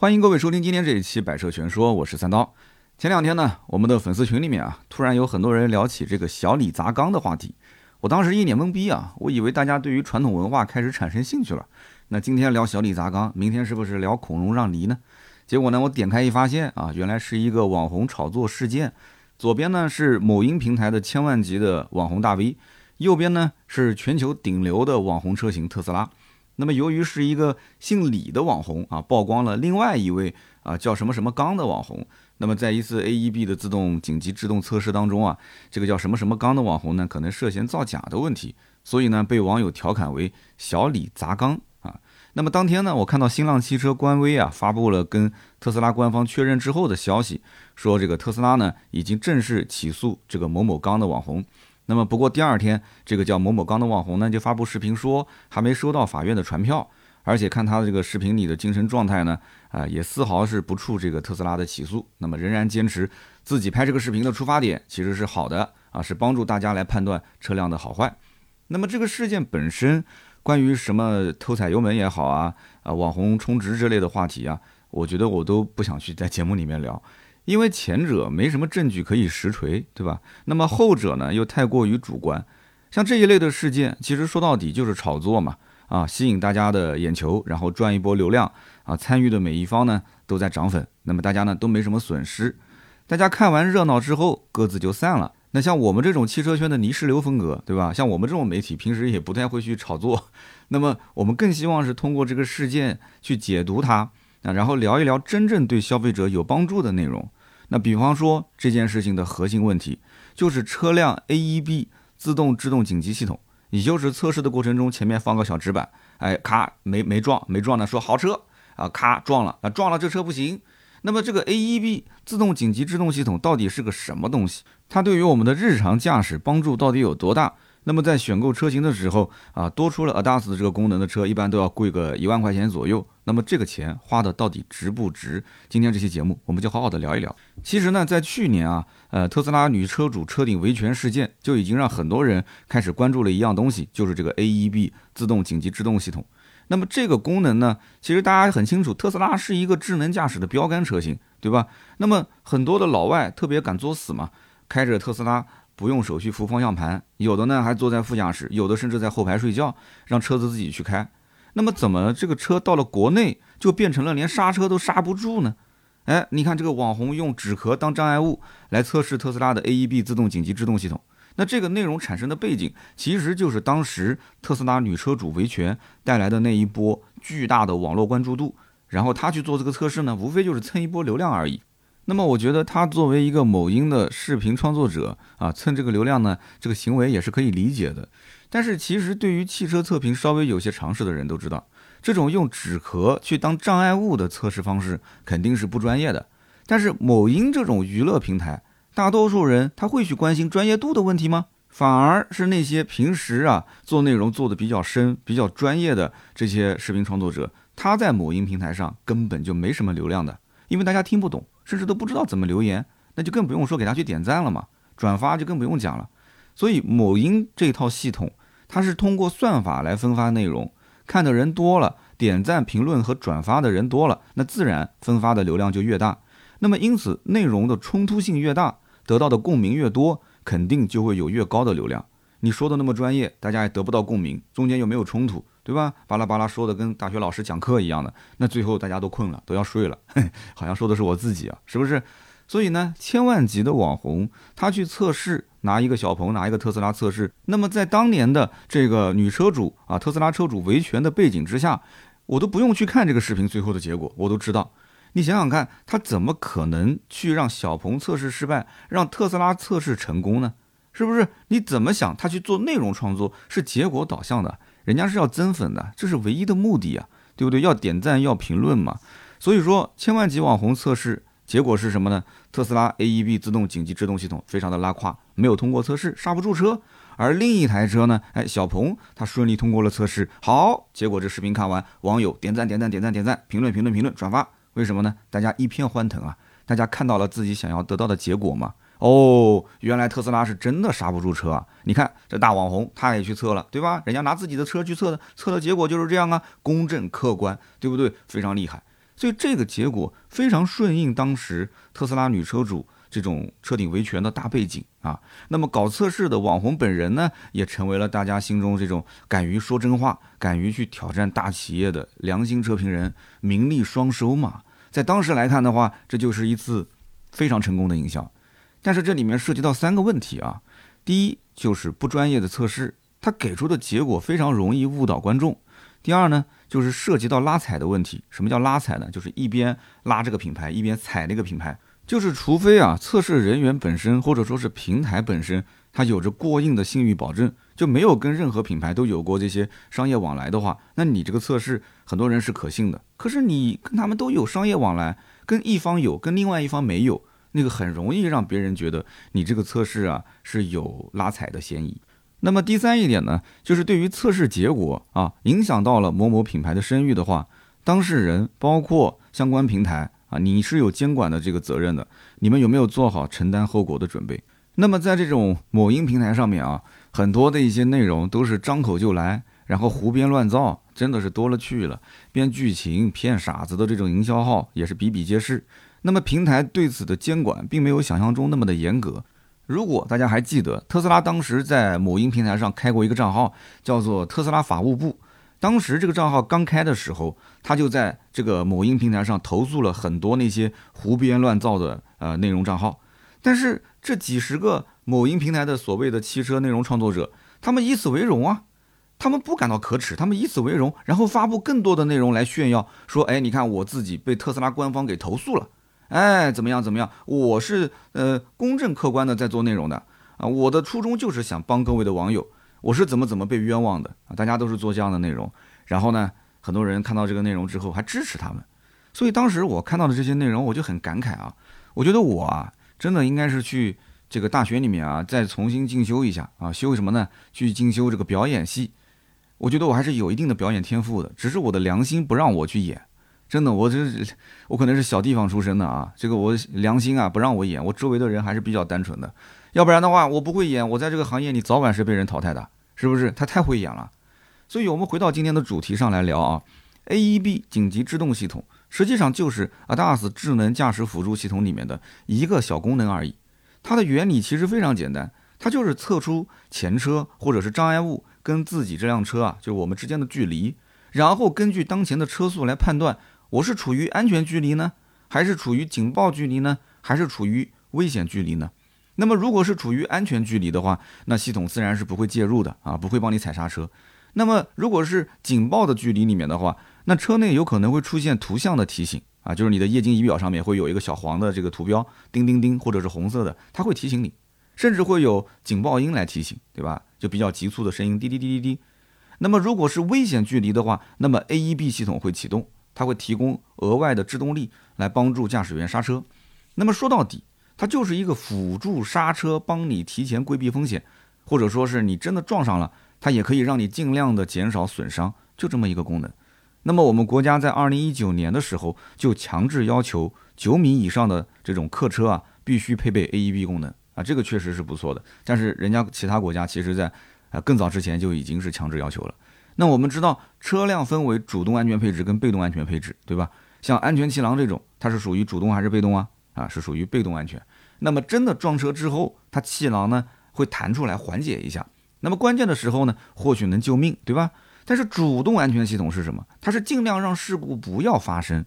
欢迎各位收听今天这一期《百车全说》，我是三刀。前两天呢，我们的粉丝群里面啊，突然有很多人聊起这个小李砸缸的话题，我当时一脸懵逼啊，我以为大家对于传统文化开始产生兴趣了。那今天聊小李砸缸，明天是不是聊孔融让梨呢？结果呢，我点开一发现啊，原来是一个网红炒作事件。左边呢是某音平台的千万级的网红大 V，右边呢是全球顶流的网红车型特斯拉。那么，由于是一个姓李的网红啊，曝光了另外一位啊叫什么什么刚的网红。那么，在一次 AEB 的自动紧急制动测试当中啊，这个叫什么什么刚的网红呢，可能涉嫌造假的问题，所以呢，被网友调侃为“小李砸缸”啊。那么当天呢，我看到新浪汽车官微啊发布了跟特斯拉官方确认之后的消息，说这个特斯拉呢已经正式起诉这个某某刚的网红。那么，不过第二天，这个叫某某刚的网红呢，就发布视频说还没收到法院的传票，而且看他的这个视频里的精神状态呢，啊，也丝毫是不触这个特斯拉的起诉。那么，仍然坚持自己拍这个视频的出发点其实是好的啊，是帮助大家来判断车辆的好坏。那么，这个事件本身，关于什么偷踩油门也好啊，啊，网红充值之类的话题啊，我觉得我都不想去在节目里面聊。因为前者没什么证据可以实锤，对吧？那么后者呢，又太过于主观。像这一类的事件，其实说到底就是炒作嘛，啊，吸引大家的眼球，然后赚一波流量，啊，参与的每一方呢都在涨粉，那么大家呢都没什么损失。大家看完热闹之后，各自就散了。那像我们这种汽车圈的泥石流风格，对吧？像我们这种媒体，平时也不太会去炒作。那么我们更希望是通过这个事件去解读它，啊，然后聊一聊真正对消费者有帮助的内容。那比方说这件事情的核心问题就是车辆 AEB 自动制动紧急系统，也就是测试的过程中前面放个小纸板，哎，咔没没撞没撞呢，说好车啊，咔撞了啊撞了这车不行。那么这个 AEB 自动紧急制动系统到底是个什么东西？它对于我们的日常驾驶帮助到底有多大？那么在选购车型的时候啊，多出了 ADAS 这个功能的车，一般都要贵个一万块钱左右。那么这个钱花的到底值不值？今天这期节目我们就好好的聊一聊。其实呢，在去年啊，呃，特斯拉女车主车顶维权事件就已经让很多人开始关注了一样东西，就是这个 AEB 自动紧急制动系统。那么这个功能呢，其实大家很清楚，特斯拉是一个智能驾驶的标杆车型，对吧？那么很多的老外特别敢作死嘛，开着特斯拉。不用手续扶方向盘，有的呢还坐在副驾驶，有的甚至在后排睡觉，让车子自己去开。那么怎么这个车到了国内就变成了连刹车都刹不住呢？哎，你看这个网红用纸壳当障碍物来测试特斯拉的 AEB 自动紧急制动系统，那这个内容产生的背景其实就是当时特斯拉女车主维权带来的那一波巨大的网络关注度，然后他去做这个测试呢，无非就是蹭一波流量而已。那么我觉得他作为一个某音的视频创作者啊，蹭这个流量呢，这个行为也是可以理解的。但是其实对于汽车测评稍微有些常识的人都知道，这种用纸壳去当障碍物的测试方式肯定是不专业的。但是某音这种娱乐平台，大多数人他会去关心专业度的问题吗？反而是那些平时啊做内容做的比较深、比较专业的这些视频创作者，他在某音平台上根本就没什么流量的，因为大家听不懂。甚至都不知道怎么留言，那就更不用说给他去点赞了嘛，转发就更不用讲了。所以某音这套系统，它是通过算法来分发内容，看的人多了，点赞、评论和转发的人多了，那自然分发的流量就越大。那么因此，内容的冲突性越大，得到的共鸣越多，肯定就会有越高的流量。你说的那么专业，大家也得不到共鸣，中间又没有冲突。对吧？巴拉巴拉说的跟大学老师讲课一样的，那最后大家都困了，都要睡了，好像说的是我自己啊，是不是？所以呢，千万级的网红他去测试，拿一个小鹏，拿一个特斯拉测试，那么在当年的这个女车主啊，特斯拉车主维权的背景之下，我都不用去看这个视频最后的结果，我都知道。你想想看，他怎么可能去让小鹏测试失败，让特斯拉测试成功呢？是不是？你怎么想？他去做内容创作是结果导向的。人家是要增粉的，这是唯一的目的啊，对不对？要点赞，要评论嘛。所以说，千万级网红测试结果是什么呢？特斯拉 AEB 自动紧急制动系统非常的拉胯，没有通过测试，刹不住车。而另一台车呢，哎，小鹏它顺利通过了测试。好，结果这视频看完，网友点赞点赞点赞点赞，评论评论评论，转发。为什么呢？大家一片欢腾啊！大家看到了自己想要得到的结果吗？哦，原来特斯拉是真的刹不住车啊！你看这大网红，他也去测了，对吧？人家拿自己的车去测的，测的结果就是这样啊，公正客观，对不对？非常厉害。所以这个结果非常顺应当时特斯拉女车主这种车顶维权的大背景啊。那么搞测试的网红本人呢，也成为了大家心中这种敢于说真话、敢于去挑战大企业的良心车评人，名利双收嘛。在当时来看的话，这就是一次非常成功的营销。但是这里面涉及到三个问题啊，第一就是不专业的测试，它给出的结果非常容易误导观众。第二呢，就是涉及到拉踩的问题。什么叫拉踩呢？就是一边拉这个品牌，一边踩那个品牌。就是除非啊，测试人员本身或者说是平台本身，它有着过硬的信誉保证，就没有跟任何品牌都有过这些商业往来的话，那你这个测试很多人是可信的。可是你跟他们都有商业往来，跟一方有，跟另外一方没有，那个很容易让别人觉得你这个测试啊是有拉踩的嫌疑。那么第三一点呢，就是对于测试结果啊，影响到了某某品牌的声誉的话，当事人包括相关平台啊，你是有监管的这个责任的。你们有没有做好承担后果的准备？那么在这种某音平台上面啊，很多的一些内容都是张口就来，然后胡编乱造，真的是多了去了，编剧情骗傻子的这种营销号也是比比皆是。那么平台对此的监管并没有想象中那么的严格。如果大家还记得，特斯拉当时在某音平台上开过一个账号，叫做“特斯拉法务部”。当时这个账号刚开的时候，他就在这个某音平台上投诉了很多那些胡编乱造的呃内容账号。但是这几十个某音平台的所谓的汽车内容创作者，他们以此为荣啊，他们不感到可耻，他们以此为荣，然后发布更多的内容来炫耀，说：“哎，你看我自己被特斯拉官方给投诉了。”哎，怎么样？怎么样？我是呃公正客观的在做内容的啊，我的初衷就是想帮各位的网友。我是怎么怎么被冤枉的啊？大家都是做这样的内容，然后呢，很多人看到这个内容之后还支持他们，所以当时我看到的这些内容，我就很感慨啊。我觉得我啊，真的应该是去这个大学里面啊，再重新进修一下啊，修什么呢？去进修这个表演系。我觉得我还是有一定的表演天赋的，只是我的良心不让我去演。真的，我这我可能是小地方出身的啊，这个我良心啊不让我演，我周围的人还是比较单纯的，要不然的话我不会演，我在这个行业里早晚是被人淘汰的，是不是？他太会演了，所以我们回到今天的主题上来聊啊，AEB 紧急制动系统实际上就是 ADAS 智能驾驶辅助系统里面的一个小功能而已，它的原理其实非常简单，它就是测出前车或者是障碍物跟自己这辆车啊，就是我们之间的距离，然后根据当前的车速来判断。我是处于安全距离呢，还是处于警报距离呢，还是处于危险距离呢？那么如果是处于安全距离的话，那系统自然是不会介入的啊，不会帮你踩刹车。那么如果是警报的距离里面的话，那车内有可能会出现图像的提醒啊，就是你的液晶仪表上面会有一个小黄的这个图标，叮叮叮，或者是红色的，它会提醒你，甚至会有警报音来提醒，对吧？就比较急促的声音，滴滴滴滴滴。那么如果是危险距离的话，那么 AEB 系统会启动。它会提供额外的制动力来帮助驾驶员刹车，那么说到底，它就是一个辅助刹车，帮你提前规避风险，或者说是你真的撞上了，它也可以让你尽量的减少损伤，就这么一个功能。那么我们国家在二零一九年的时候就强制要求九米以上的这种客车啊，必须配备 AEB 功能啊，这个确实是不错的。但是人家其他国家其实在啊更早之前就已经是强制要求了。那我们知道，车辆分为主动安全配置跟被动安全配置，对吧？像安全气囊这种，它是属于主动还是被动啊？啊，是属于被动安全。那么真的撞车之后，它气囊呢会弹出来缓解一下。那么关键的时候呢，或许能救命，对吧？但是主动安全系统是什么？它是尽量让事故不要发生。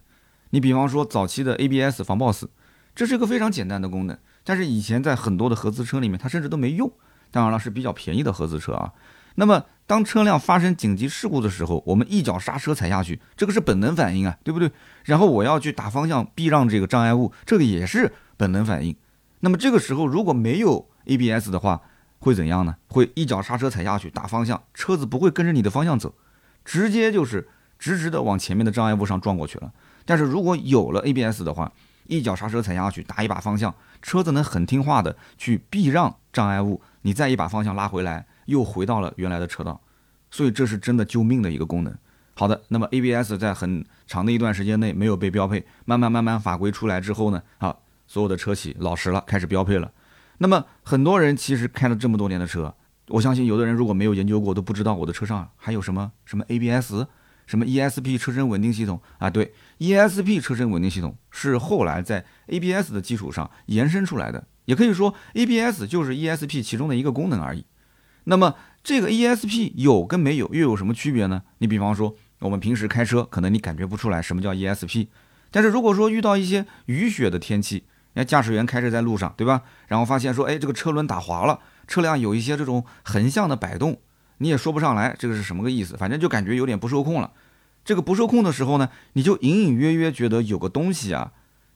你比方说早期的 ABS 防抱死，这是一个非常简单的功能，但是以前在很多的合资车里面，它甚至都没用。当然了，是比较便宜的合资车啊。那么，当车辆发生紧急事故的时候，我们一脚刹车踩下去，这个是本能反应啊，对不对？然后我要去打方向避让这个障碍物，这个也是本能反应。那么这个时候如果没有 ABS 的话，会怎样呢？会一脚刹车踩下去打方向，车子不会跟着你的方向走，直接就是直直的往前面的障碍物上撞过去了。但是如果有了 ABS 的话，一脚刹车踩下去打一把方向，车子能很听话的去避让障碍物，你再一把方向拉回来。又回到了原来的车道，所以这是真的救命的一个功能。好的，那么 ABS 在很长的一段时间内没有被标配，慢慢慢慢法规出来之后呢，啊，所有的车企老实了，开始标配了。那么很多人其实开了这么多年的车，我相信有的人如果没有研究过，都不知道我的车上还有什么什么 ABS，什么 ESP 车身稳定系统啊？对，ESP 车身稳定系统是后来在 ABS 的基础上延伸出来的，也可以说 ABS 就是 ESP 其中的一个功能而已。那么这个 ESP 有跟没有又有什么区别呢？你比方说我们平时开车，可能你感觉不出来什么叫 ESP，但是如果说遇到一些雨雪的天气，那驾驶员开车在路上，对吧？然后发现说，哎，这个车轮打滑了，车辆有一些这种横向的摆动。你也说不上来这个是什么个意思，反正就感觉有点不受控了。这个不受控的时候呢，你就隐隐约约觉得有个东西啊，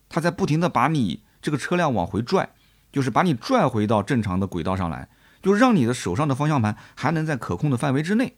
它在不停的把你这个车辆往回拽，就是把你拽回到正常的轨道上来，就让你的手上的方向盘还能在可控的范围之内。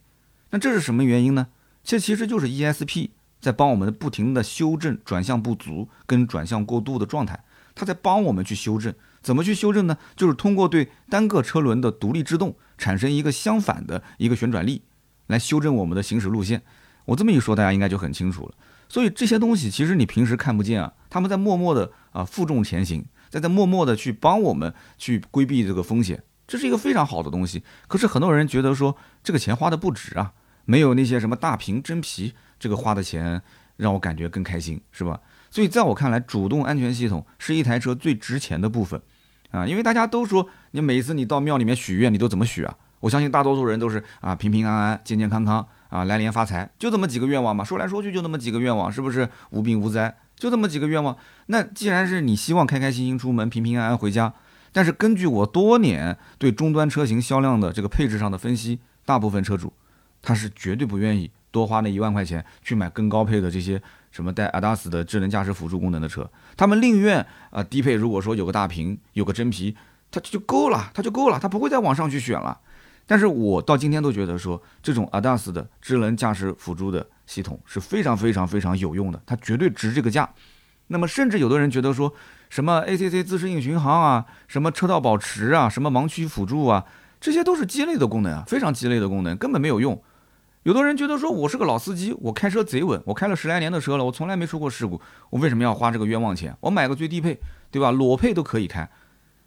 那这是什么原因呢？这其实就是 ESP 在帮我们不停的修正转向不足跟转向过度的状态，它在帮我们去修正。怎么去修正呢？就是通过对单个车轮的独立制动产生一个相反的一个旋转力，来修正我们的行驶路线。我这么一说，大家应该就很清楚了。所以这些东西其实你平时看不见啊，他们在默默的啊负重前行，在在默默的去帮我们去规避这个风险，这是一个非常好的东西。可是很多人觉得说这个钱花的不值啊，没有那些什么大屏真皮这个花的钱让我感觉更开心，是吧？所以在我看来，主动安全系统是一台车最值钱的部分。啊，因为大家都说你每次你到庙里面许愿，你都怎么许啊？我相信大多数人都是啊平平安安、健健康康啊来年发财，就这么几个愿望嘛。说来说去就那么几个愿望，是不是无病无灾？就这么几个愿望。那既然是你希望开开心心出门、平平安安回家，但是根据我多年对终端车型销量的这个配置上的分析，大部分车主他是绝对不愿意多花那一万块钱去买更高配的这些。什么带 ADAS 的智能驾驶辅助功能的车，他们宁愿啊低配，如果说有个大屏，有个真皮，它就够了，它就够了，它不会再往上去选了。但是我到今天都觉得说，这种 ADAS 的智能驾驶辅助的系统是非常非常非常有用的，它绝对值这个价。那么甚至有的人觉得说，什么 ACC 自适应巡航啊，什么车道保持啊，什么盲区辅助啊，这些都是鸡肋的功能啊，非常鸡肋的功能，根本没有用。有的人觉得说，我是个老司机，我开车贼稳，我开了十来年的车了，我从来没出过事故，我为什么要花这个冤枉钱？我买个最低配，对吧？裸配都可以开。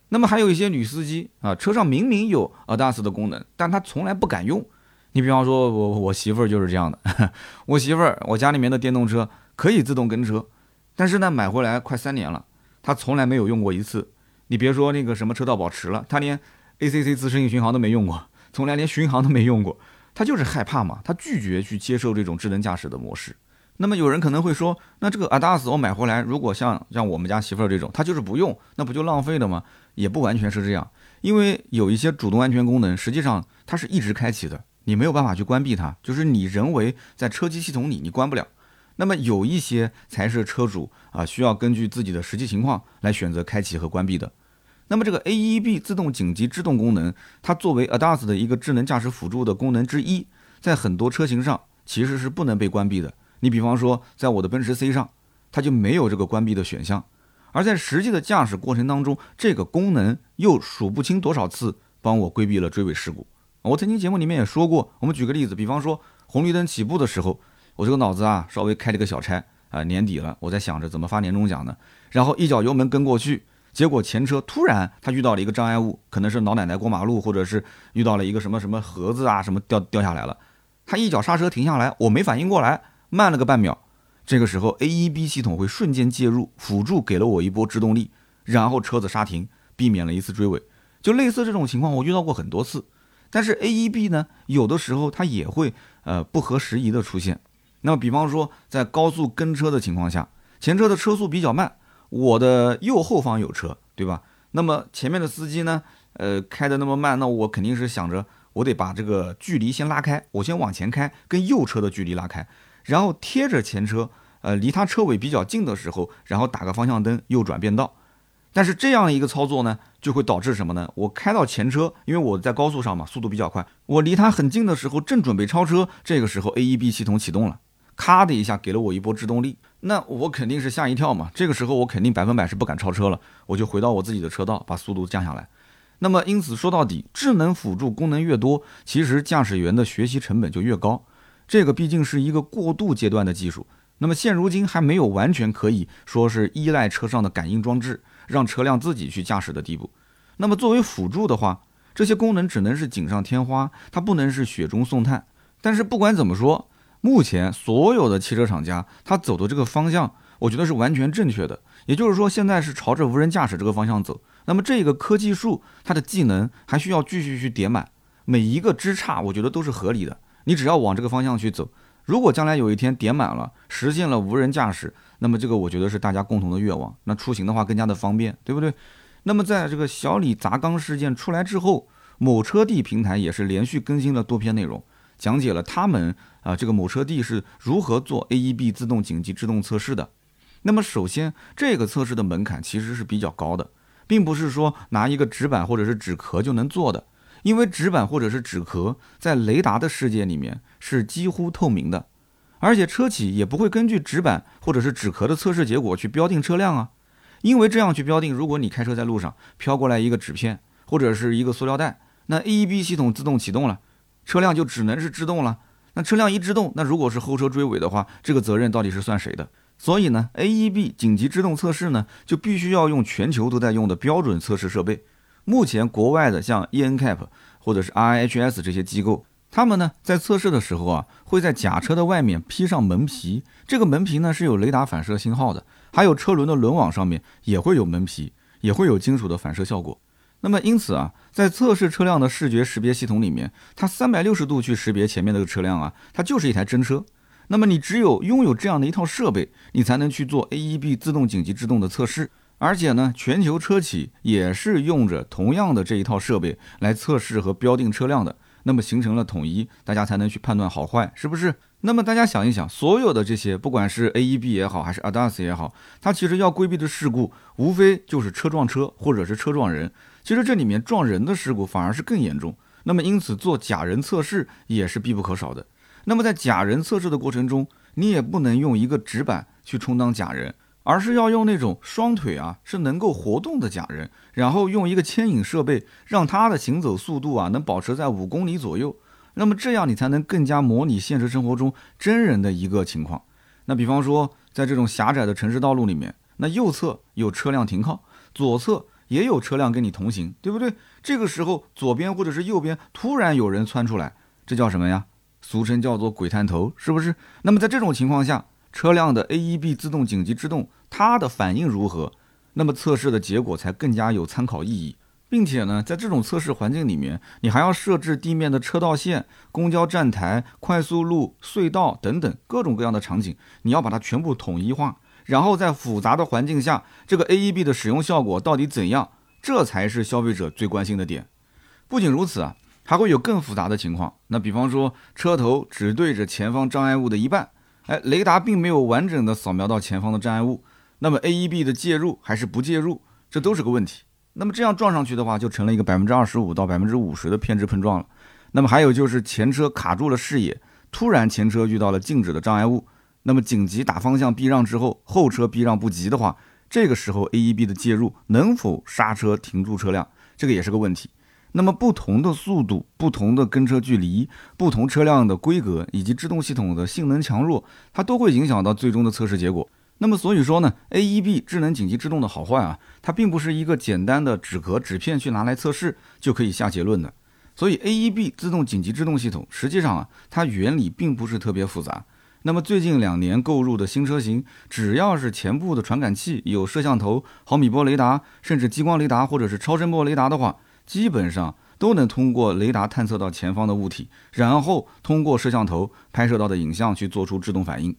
那么还有一些女司机啊，车上明明有 ADAS 的功能，但她从来不敢用。你比方说，我我媳妇儿就是这样的。我媳妇儿，我家里面的电动车可以自动跟车，但是呢，买回来快三年了，他从来没有用过一次。你别说那个什么车道保持了，他连 ACC 自适应巡航都没用过，从来连巡航都没用过。他就是害怕嘛，他拒绝去接受这种智能驾驶的模式。那么有人可能会说，那这个 ADAS 我买回来，如果像像我们家媳妇儿这种，她就是不用，那不就浪费了吗？也不完全是这样，因为有一些主动安全功能，实际上它是一直开启的，你没有办法去关闭它，就是你人为在车机系统里你关不了。那么有一些才是车主啊需要根据自己的实际情况来选择开启和关闭的。那么这个 AEB 自动紧急制动功能，它作为 ADAS 的一个智能驾驶辅助的功能之一，在很多车型上其实是不能被关闭的。你比方说，在我的奔驰 C 上，它就没有这个关闭的选项。而在实际的驾驶过程当中，这个功能又数不清多少次帮我规避了追尾事故。我曾经节目里面也说过，我们举个例子，比方说红绿灯起步的时候，我这个脑子啊稍微开了个小差啊，年底了，我在想着怎么发年终奖呢，然后一脚油门跟过去。结果前车突然他遇到了一个障碍物，可能是老奶奶过马路，或者是遇到了一个什么什么盒子啊什么掉掉下来了，他一脚刹车停下来，我没反应过来，慢了个半秒，这个时候 AEB 系统会瞬间介入辅助，给了我一波制动力，然后车子刹停，避免了一次追尾。就类似这种情况，我遇到过很多次。但是 AEB 呢，有的时候它也会呃不合时宜的出现。那么比方说在高速跟车的情况下，前车的车速比较慢。我的右后方有车，对吧？那么前面的司机呢？呃，开的那么慢，那我肯定是想着，我得把这个距离先拉开，我先往前开，跟右车的距离拉开，然后贴着前车，呃，离他车尾比较近的时候，然后打个方向灯，右转变道。但是这样一个操作呢，就会导致什么呢？我开到前车，因为我在高速上嘛，速度比较快，我离他很近的时候，正准备超车，这个时候 AEB 系统启动了。咔的一下给了我一波制动力，那我肯定是吓一跳嘛。这个时候我肯定百分百是不敢超车了，我就回到我自己的车道，把速度降下来。那么因此说到底，智能辅助功能越多，其实驾驶员的学习成本就越高。这个毕竟是一个过渡阶段的技术，那么现如今还没有完全可以说是依赖车上的感应装置，让车辆自己去驾驶的地步。那么作为辅助的话，这些功能只能是锦上添花，它不能是雪中送炭。但是不管怎么说。目前所有的汽车厂家，它走的这个方向，我觉得是完全正确的。也就是说，现在是朝着无人驾驶这个方向走。那么这个科技树，它的技能还需要继续去叠满，每一个枝杈，我觉得都是合理的。你只要往这个方向去走，如果将来有一天叠满了，实现了无人驾驶，那么这个我觉得是大家共同的愿望。那出行的话更加的方便，对不对？那么在这个小李砸缸事件出来之后，某车帝平台也是连续更新了多篇内容，讲解了他们啊这个某车帝是如何做 AEB 自动紧急制动测试的。那么首先，这个测试的门槛其实是比较高的，并不是说拿一个纸板或者是纸壳就能做的，因为纸板或者是纸壳在雷达的世界里面是几乎透明的，而且车企也不会根据纸板或者是纸壳的测试结果去标定车辆啊，因为这样去标定，如果你开车在路上飘过来一个纸片或者是一个塑料袋，那 AEB 系统自动启动了，车辆就只能是制动了。那车辆一制动，那如果是后车追尾的话，这个责任到底是算谁的？所以呢，AEB 紧急制动测试呢，就必须要用全球都在用的标准测试设备。目前国外的像 ENCAP 或者是 RHS 这些机构，他们呢在测试的时候啊，会在甲车的外面披上门皮，这个门皮呢是有雷达反射信号的，还有车轮的轮网上面也会有门皮，也会有金属的反射效果。那么因此啊，在测试车辆的视觉识别系统里面，它三百六十度去识别前面那个车辆啊，它就是一台真车。那么你只有拥有这样的一套设备，你才能去做 AEB 自动紧急制动的测试。而且呢，全球车企也是用着同样的这一套设备来测试和标定车辆的。那么形成了统一，大家才能去判断好坏，是不是？那么大家想一想，所有的这些，不管是 AEB 也好，还是 ADAS 也好，它其实要规避的事故，无非就是车撞车，或者是车撞人。其实这里面撞人的事故反而是更严重。那么因此做假人测试也是必不可少的。那么在假人测试的过程中，你也不能用一个纸板去充当假人，而是要用那种双腿啊是能够活动的假人，然后用一个牵引设备，让他的行走速度啊能保持在五公里左右。那么这样你才能更加模拟现实生活中真人的一个情况。那比方说，在这种狭窄的城市道路里面，那右侧有车辆停靠，左侧也有车辆跟你同行，对不对？这个时候左边或者是右边突然有人窜出来，这叫什么呀？俗称叫做“鬼探头”，是不是？那么在这种情况下，车辆的 AEB 自动紧急制动，它的反应如何？那么测试的结果才更加有参考意义，并且呢，在这种测试环境里面，你还要设置地面的车道线、公交站台、快速路、隧道等等各种各样的场景，你要把它全部统一化，然后在复杂的环境下，这个 AEB 的使用效果到底怎样？这才是消费者最关心的点。不仅如此啊。还会有更复杂的情况，那比方说车头只对着前方障碍物的一半，哎，雷达并没有完整的扫描到前方的障碍物，那么 AEB 的介入还是不介入，这都是个问题。那么这样撞上去的话，就成了一个百分之二十五到百分之五十的偏置碰撞了。那么还有就是前车卡住了视野，突然前车遇到了静止的障碍物，那么紧急打方向避让之后，后车避让不及的话，这个时候 AEB 的介入能否刹车停住车辆，这个也是个问题。那么不同的速度、不同的跟车距离、不同车辆的规格以及制动系统的性能强弱，它都会影响到最终的测试结果。那么所以说呢，AEB 智能紧急制动的好坏啊，它并不是一个简单的纸壳、纸片去拿来测试就可以下结论的。所以 AEB 自动紧急制动系统实际上啊，它原理并不是特别复杂。那么最近两年购入的新车型，只要是前部的传感器有摄像头、毫米波雷达，甚至激光雷达或者是超声波雷达的话，基本上都能通过雷达探测到前方的物体，然后通过摄像头拍摄到的影像去做出制动反应。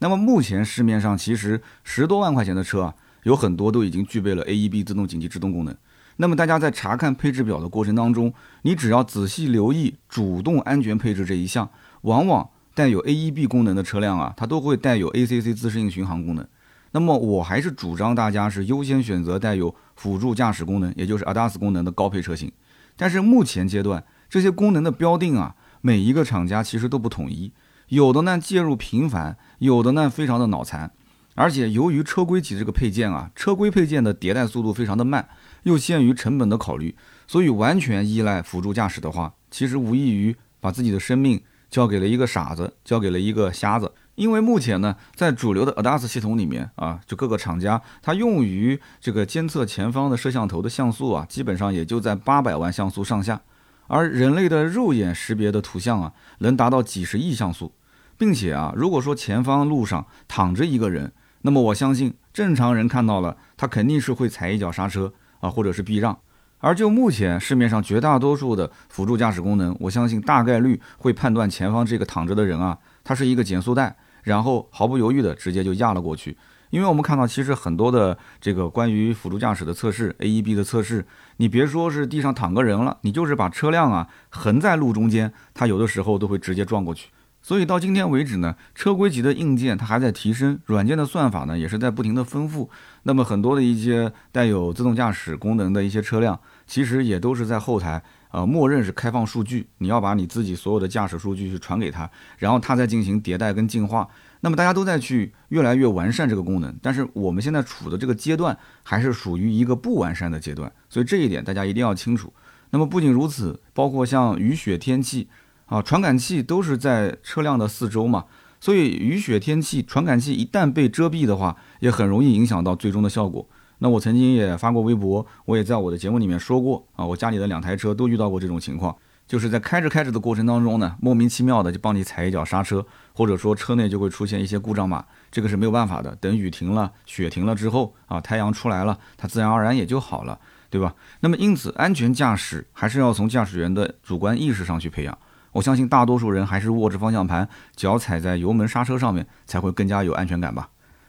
那么目前市面上其实十多万块钱的车啊，有很多都已经具备了 AEB 自动紧急制动功能。那么大家在查看配置表的过程当中，你只要仔细留意主动安全配置这一项，往往带有 AEB 功能的车辆啊，它都会带有 ACC 自适应巡航功能。那么我还是主张大家是优先选择带有辅助驾驶功能，也就是 ADAS 功能的高配车型。但是目前阶段这些功能的标定啊，每一个厂家其实都不统一，有的呢介入频繁，有的呢非常的脑残。而且由于车规级这个配件啊，车规配件的迭代速度非常的慢，又限于成本的考虑，所以完全依赖辅助驾驶的话，其实无异于把自己的生命交给了一个傻子，交给了一个瞎子。因为目前呢，在主流的 ADAS 系统里面啊，就各个厂家它用于这个监测前方的摄像头的像素啊，基本上也就在八百万像素上下，而人类的肉眼识别的图像啊，能达到几十亿像素。并且啊，如果说前方路上躺着一个人，那么我相信正常人看到了，他肯定是会踩一脚刹车啊，或者是避让。而就目前市面上绝大多数的辅助驾驶功能，我相信大概率会判断前方这个躺着的人啊，他是一个减速带，然后毫不犹豫的直接就压了过去。因为我们看到，其实很多的这个关于辅助驾驶的测试，AEB 的测试，你别说是地上躺个人了，你就是把车辆啊横在路中间，它有的时候都会直接撞过去。所以到今天为止呢，车规级的硬件它还在提升，软件的算法呢也是在不停的丰富。那么很多的一些带有自动驾驶功能的一些车辆，其实也都是在后台，呃，默认是开放数据，你要把你自己所有的驾驶数据去传给他，然后他再进行迭代跟进化。那么大家都在去越来越完善这个功能，但是我们现在处的这个阶段还是属于一个不完善的阶段，所以这一点大家一定要清楚。那么不仅如此，包括像雨雪天气啊，传感器都是在车辆的四周嘛，所以雨雪天气传感器一旦被遮蔽的话，也很容易影响到最终的效果。那我曾经也发过微博，我也在我的节目里面说过啊，我家里的两台车都遇到过这种情况。就是在开着开着的过程当中呢，莫名其妙的就帮你踩一脚刹车，或者说车内就会出现一些故障码，这个是没有办法的。等雨停了，雪停了之后啊，太阳出来了，它自然而然也就好了，对吧？那么因此，安全驾驶还是要从驾驶员的主观意识上去培养。我相信大多数人还是握着方向盘，脚踩在油门刹车上面，才会更加有安全感吧。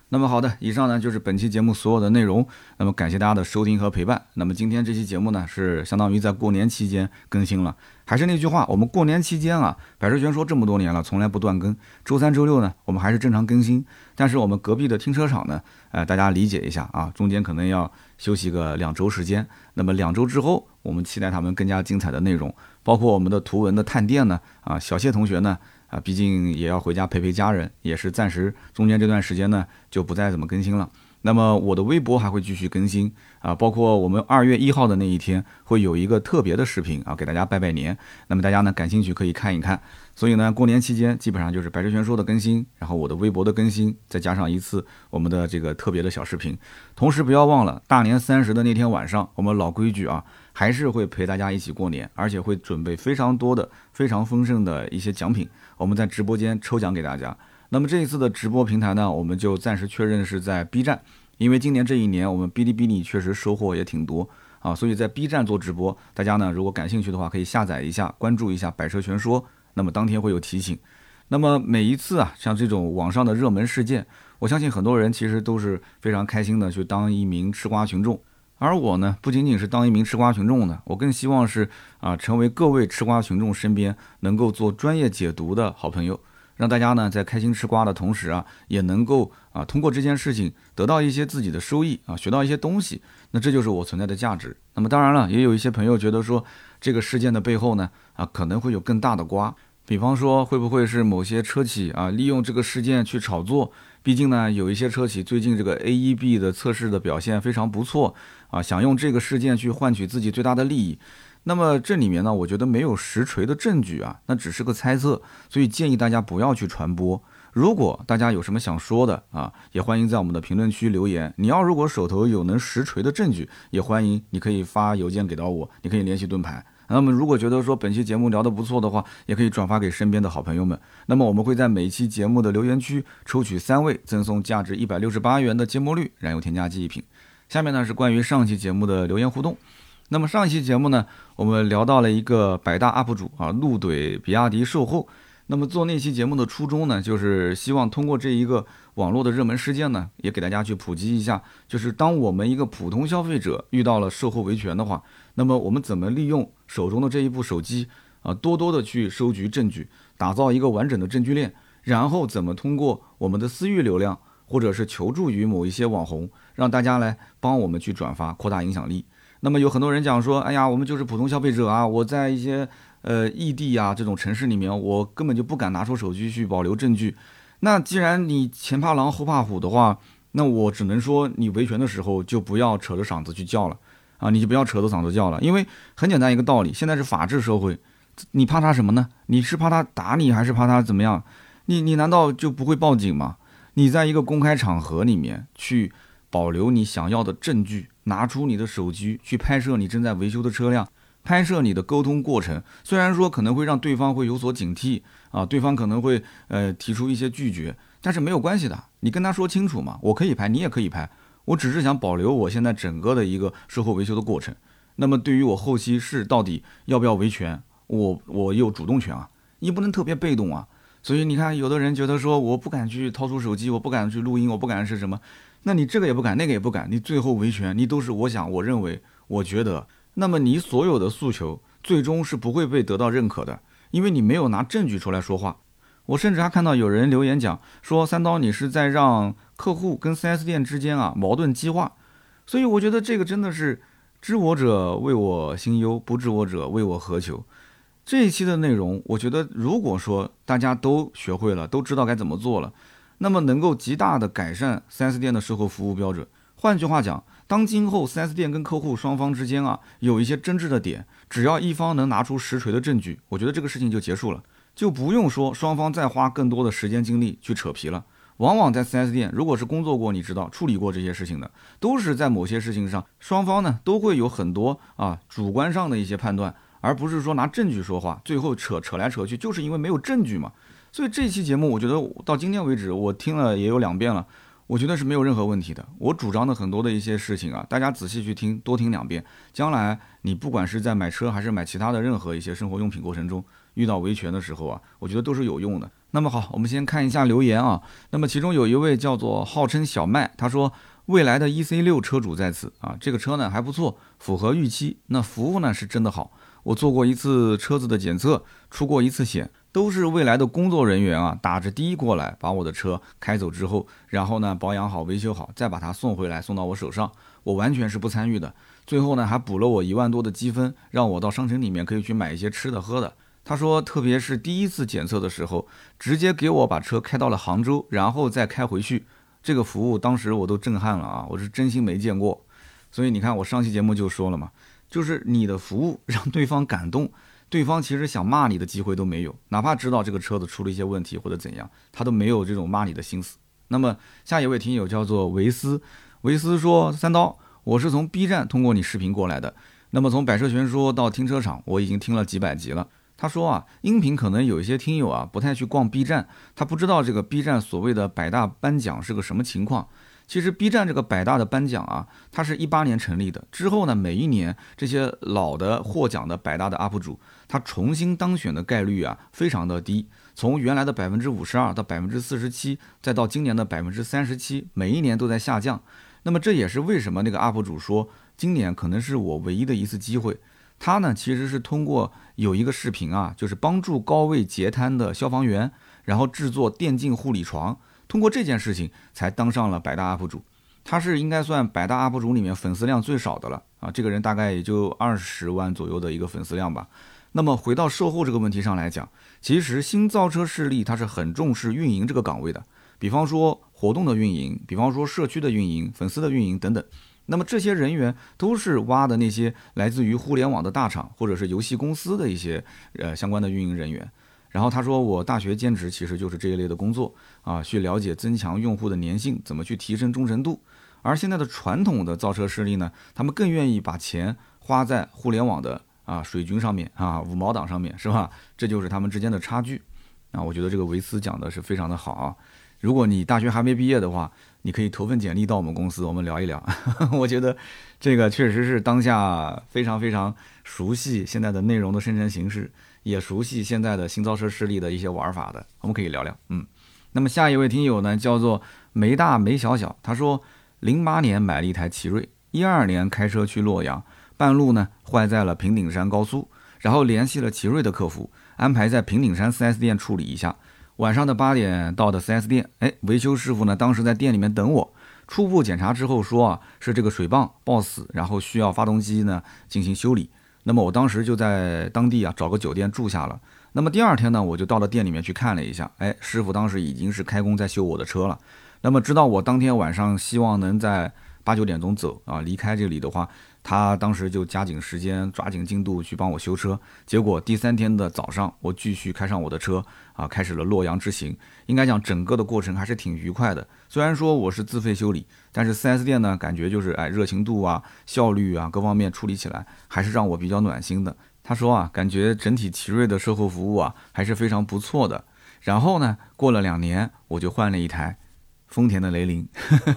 那么好的，以上呢就是本期节目所有的内容。那么感谢大家的收听和陪伴。那么今天这期节目呢，是相当于在过年期间更新了。还是那句话，我们过年期间啊，百事全说这么多年了，从来不断更。周三、周六呢，我们还是正常更新。但是我们隔壁的停车场呢，呃，大家理解一下啊，中间可能要休息个两周时间。那么两周之后，我们期待他们更加精彩的内容，包括我们的图文的探店呢，啊，小谢同学呢。啊，毕竟也要回家陪陪家人，也是暂时中间这段时间呢，就不再怎么更新了。那么我的微博还会继续更新啊，包括我们二月一号的那一天会有一个特别的视频啊，给大家拜拜年。那么大家呢感兴趣可以看一看。所以呢，过年期间基本上就是百车全说的更新，然后我的微博的更新，再加上一次我们的这个特别的小视频。同时不要忘了，大年三十的那天晚上，我们老规矩啊，还是会陪大家一起过年，而且会准备非常多的、非常丰盛的一些奖品。我们在直播间抽奖给大家。那么这一次的直播平台呢，我们就暂时确认是在 B 站，因为今年这一年我们哔哩哔哩确实收获也挺多啊，所以在 B 站做直播，大家呢如果感兴趣的话，可以下载一下，关注一下百车全说，那么当天会有提醒。那么每一次啊，像这种网上的热门事件，我相信很多人其实都是非常开心的去当一名吃瓜群众，而我呢，不仅仅是当一名吃瓜群众的，我更希望是啊，成为各位吃瓜群众身边能够做专业解读的好朋友。让大家呢在开心吃瓜的同时啊，也能够啊通过这件事情得到一些自己的收益啊，学到一些东西。那这就是我存在的价值。那么当然了，也有一些朋友觉得说这个事件的背后呢啊可能会有更大的瓜，比方说会不会是某些车企啊利用这个事件去炒作？毕竟呢有一些车企最近这个 AEB 的测试的表现非常不错啊，想用这个事件去换取自己最大的利益。那么这里面呢，我觉得没有实锤的证据啊，那只是个猜测，所以建议大家不要去传播。如果大家有什么想说的啊，也欢迎在我们的评论区留言。你要如果手头有能实锤的证据，也欢迎你可以发邮件给到我，你可以联系盾牌。那么如果觉得说本期节目聊得不错的话，也可以转发给身边的好朋友们。那么我们会在每期节目的留言区抽取三位，赠送价值一百六十八元的芥末绿燃油添加剂一瓶。下面呢是关于上期节目的留言互动。那么上一期节目呢，我们聊到了一个百大 UP 主啊，怒怼比亚迪售后。那么做那期节目的初衷呢，就是希望通过这一个网络的热门事件呢，也给大家去普及一下，就是当我们一个普通消费者遇到了售后维权的话，那么我们怎么利用手中的这一部手机啊，多多的去收集证据，打造一个完整的证据链，然后怎么通过我们的私域流量，或者是求助于某一些网红，让大家来帮我们去转发，扩大影响力。那么有很多人讲说，哎呀，我们就是普通消费者啊，我在一些呃异地啊这种城市里面，我根本就不敢拿出手机去保留证据。那既然你前怕狼后怕虎的话，那我只能说你维权的时候就不要扯着嗓子去叫了啊，你就不要扯着嗓子叫了，因为很简单一个道理，现在是法治社会，你怕他什么呢？你是怕他打你，还是怕他怎么样？你你难道就不会报警吗？你在一个公开场合里面去保留你想要的证据。拿出你的手机去拍摄你正在维修的车辆，拍摄你的沟通过程，虽然说可能会让对方会有所警惕啊，对方可能会呃提出一些拒绝，但是没有关系的，你跟他说清楚嘛，我可以拍，你也可以拍，我只是想保留我现在整个的一个售后维修的过程。那么对于我后期是到底要不要维权，我我有主动权啊，你不能特别被动啊。所以你看，有的人觉得说我不敢去掏出手机，我不敢去录音，我不敢是什么。那你这个也不敢，那个也不敢，你最后维权，你都是我想，我认为，我觉得，那么你所有的诉求最终是不会被得到认可的，因为你没有拿证据出来说话。我甚至还看到有人留言讲说，三刀你是在让客户跟 4S 店之间啊矛盾激化，所以我觉得这个真的是知我者为我心忧，不知我者为我何求。这一期的内容，我觉得如果说大家都学会了，都知道该怎么做了。那么能够极大的改善 4S 店的售后服务标准。换句话讲，当今后 4S 店跟客户双方之间啊有一些争执的点，只要一方能拿出实锤的证据，我觉得这个事情就结束了，就不用说双方再花更多的时间精力去扯皮了。往往在 4S 店，如果是工作过，你知道处理过这些事情的，都是在某些事情上，双方呢都会有很多啊主观上的一些判断，而不是说拿证据说话，最后扯扯来扯去，就是因为没有证据嘛。所以这期节目，我觉得到今天为止，我听了也有两遍了，我觉得是没有任何问题的。我主张的很多的一些事情啊，大家仔细去听，多听两遍，将来你不管是在买车还是买其他的任何一些生活用品过程中，遇到维权的时候啊，我觉得都是有用的。那么好，我们先看一下留言啊。那么其中有一位叫做号称小麦，他说未来的 E C 六车主在此啊，这个车呢还不错，符合预期，那服务呢是真的好。我做过一次车子的检测，出过一次险。都是未来的工作人员啊，打着的过来把我的车开走之后，然后呢保养好、维修好，再把它送回来送到我手上，我完全是不参与的。最后呢还补了我一万多的积分，让我到商城里面可以去买一些吃的喝的。他说，特别是第一次检测的时候，直接给我把车开到了杭州，然后再开回去，这个服务当时我都震撼了啊！我是真心没见过。所以你看，我上期节目就说了嘛，就是你的服务让对方感动。对方其实想骂你的机会都没有，哪怕知道这个车子出了一些问题或者怎样，他都没有这种骂你的心思。那么下一位听友叫做维斯，维斯说：“三刀，我是从 B 站通过你视频过来的。那么从百车全说到停车场，我已经听了几百集了。”他说啊，音频可能有一些听友啊不太去逛 B 站，他不知道这个 B 站所谓的百大颁奖是个什么情况。其实 B 站这个百大的颁奖啊，它是一八年成立的。之后呢，每一年这些老的获奖的百大的 UP 主，他重新当选的概率啊，非常的低。从原来的百分之五十二到百分之四十七，再到今年的百分之三十七，每一年都在下降。那么这也是为什么那个 UP 主说，今年可能是我唯一的一次机会。他呢，其实是通过有一个视频啊，就是帮助高位截瘫的消防员，然后制作电竞护理床。通过这件事情才当上了百大 UP 主，他是应该算百大 UP 主里面粉丝量最少的了啊！这个人大概也就二十万左右的一个粉丝量吧。那么回到售后这个问题上来讲，其实新造车势力它是很重视运营这个岗位的，比方说活动的运营，比方说社区的运营、粉丝的运营等等。那么这些人员都是挖的那些来自于互联网的大厂或者是游戏公司的一些呃相关的运营人员。然后他说，我大学兼职其实就是这一类的工作啊，去了解增强用户的粘性，怎么去提升忠诚度。而现在的传统的造车势力呢，他们更愿意把钱花在互联网的啊水军上面啊五毛党上面，是吧？这就是他们之间的差距啊。我觉得这个维斯讲的是非常的好啊。如果你大学还没毕业的话，你可以投份简历到我们公司，我们聊一聊。我觉得这个确实是当下非常非常熟悉现在的内容的生成形式。也熟悉现在的新造车势力的一些玩法的，我们可以聊聊。嗯，那么下一位听友呢，叫做梅大梅小小，他说，零八年买了一台奇瑞，一二年开车去洛阳，半路呢坏在了平顶山高速，然后联系了奇瑞的客服，安排在平顶山 4S 店处理一下。晚上的八点到的 4S 店，哎，维修师傅呢当时在店里面等我，初步检查之后说啊，是这个水泵爆死，然后需要发动机呢进行修理。那么我当时就在当地啊找个酒店住下了。那么第二天呢，我就到了店里面去看了一下。哎，师傅当时已经是开工在修我的车了。那么知道我当天晚上希望能在八九点钟走啊，离开这里的话，他当时就加紧时间，抓紧进度去帮我修车。结果第三天的早上，我继续开上我的车啊，开始了洛阳之行。应该讲整个的过程还是挺愉快的。虽然说我是自费修理，但是 4S 店呢，感觉就是哎热情度啊、效率啊各方面处理起来还是让我比较暖心的。他说啊，感觉整体奇瑞的售后服务啊还是非常不错的。然后呢，过了两年，我就换了一台。丰田的雷凌，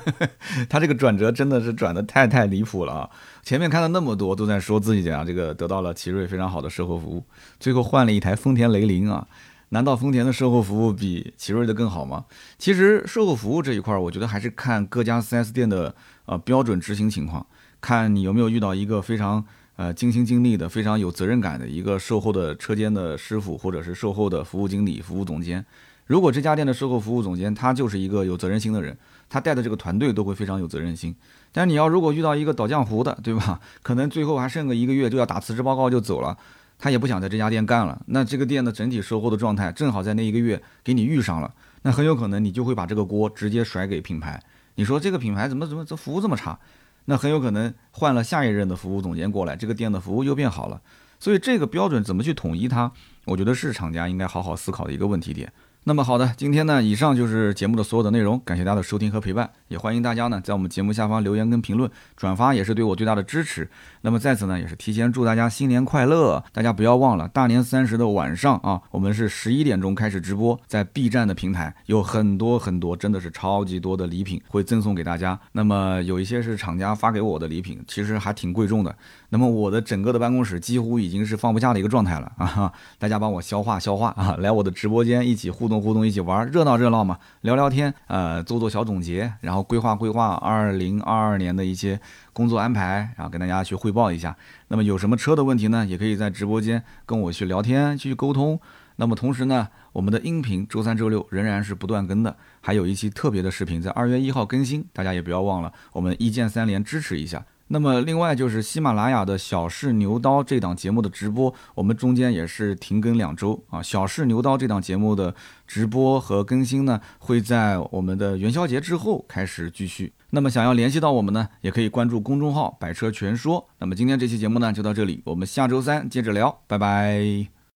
他这个转折真的是转的太太离谱了啊！前面看了那么多都在说自己啊，这个得到了奇瑞非常好的售后服务，最后换了一台丰田雷凌啊，难道丰田的售后服务比奇瑞的更好吗？其实售后服务这一块，我觉得还是看各家 4S 店的呃标准执行情况，看你有没有遇到一个非常呃尽心尽力的、非常有责任感的一个售后的车间的师傅，或者是售后的服务经理、服务总监。如果这家店的售后服务总监他就是一个有责任心的人，他带的这个团队都会非常有责任心。但你要如果遇到一个倒浆糊的，对吧？可能最后还剩个一个月就要打辞职报告就走了，他也不想在这家店干了。那这个店的整体售后的状态正好在那一个月给你遇上了，那很有可能你就会把这个锅直接甩给品牌。你说这个品牌怎么怎么这服务这么差？那很有可能换了下一任的服务总监过来，这个店的服务又变好了。所以这个标准怎么去统一它？我觉得是厂家应该好好思考的一个问题点。那么好的，今天呢，以上就是节目的所有的内容，感谢大家的收听和陪伴，也欢迎大家呢在我们节目下方留言跟评论，转发也是对我最大的支持。那么在此呢，也是提前祝大家新年快乐，大家不要忘了大年三十的晚上啊，我们是十一点钟开始直播，在 B 站的平台有很多很多，真的是超级多的礼品会赠送给大家。那么有一些是厂家发给我的礼品，其实还挺贵重的。那么我的整个的办公室几乎已经是放不下的一个状态了啊，大家帮我消化消化啊，来我的直播间一起互动。互动一起玩，热闹热闹嘛，聊聊天，呃，做做小总结，然后规划规划二零二二年的一些工作安排，然后跟大家去汇报一下。那么有什么车的问题呢，也可以在直播间跟我去聊天去沟通。那么同时呢，我们的音频周三周六仍然是不断更的，还有一期特别的视频在二月一号更新，大家也不要忘了，我们一键三连支持一下。那么另外就是喜马拉雅的小试牛刀这档节目的直播，我们中间也是停更两周啊。小试牛刀这档节目的直播和更新呢，会在我们的元宵节之后开始继续。那么想要联系到我们呢，也可以关注公众号“百车全说”。那么今天这期节目呢就到这里，我们下周三接着聊，拜拜。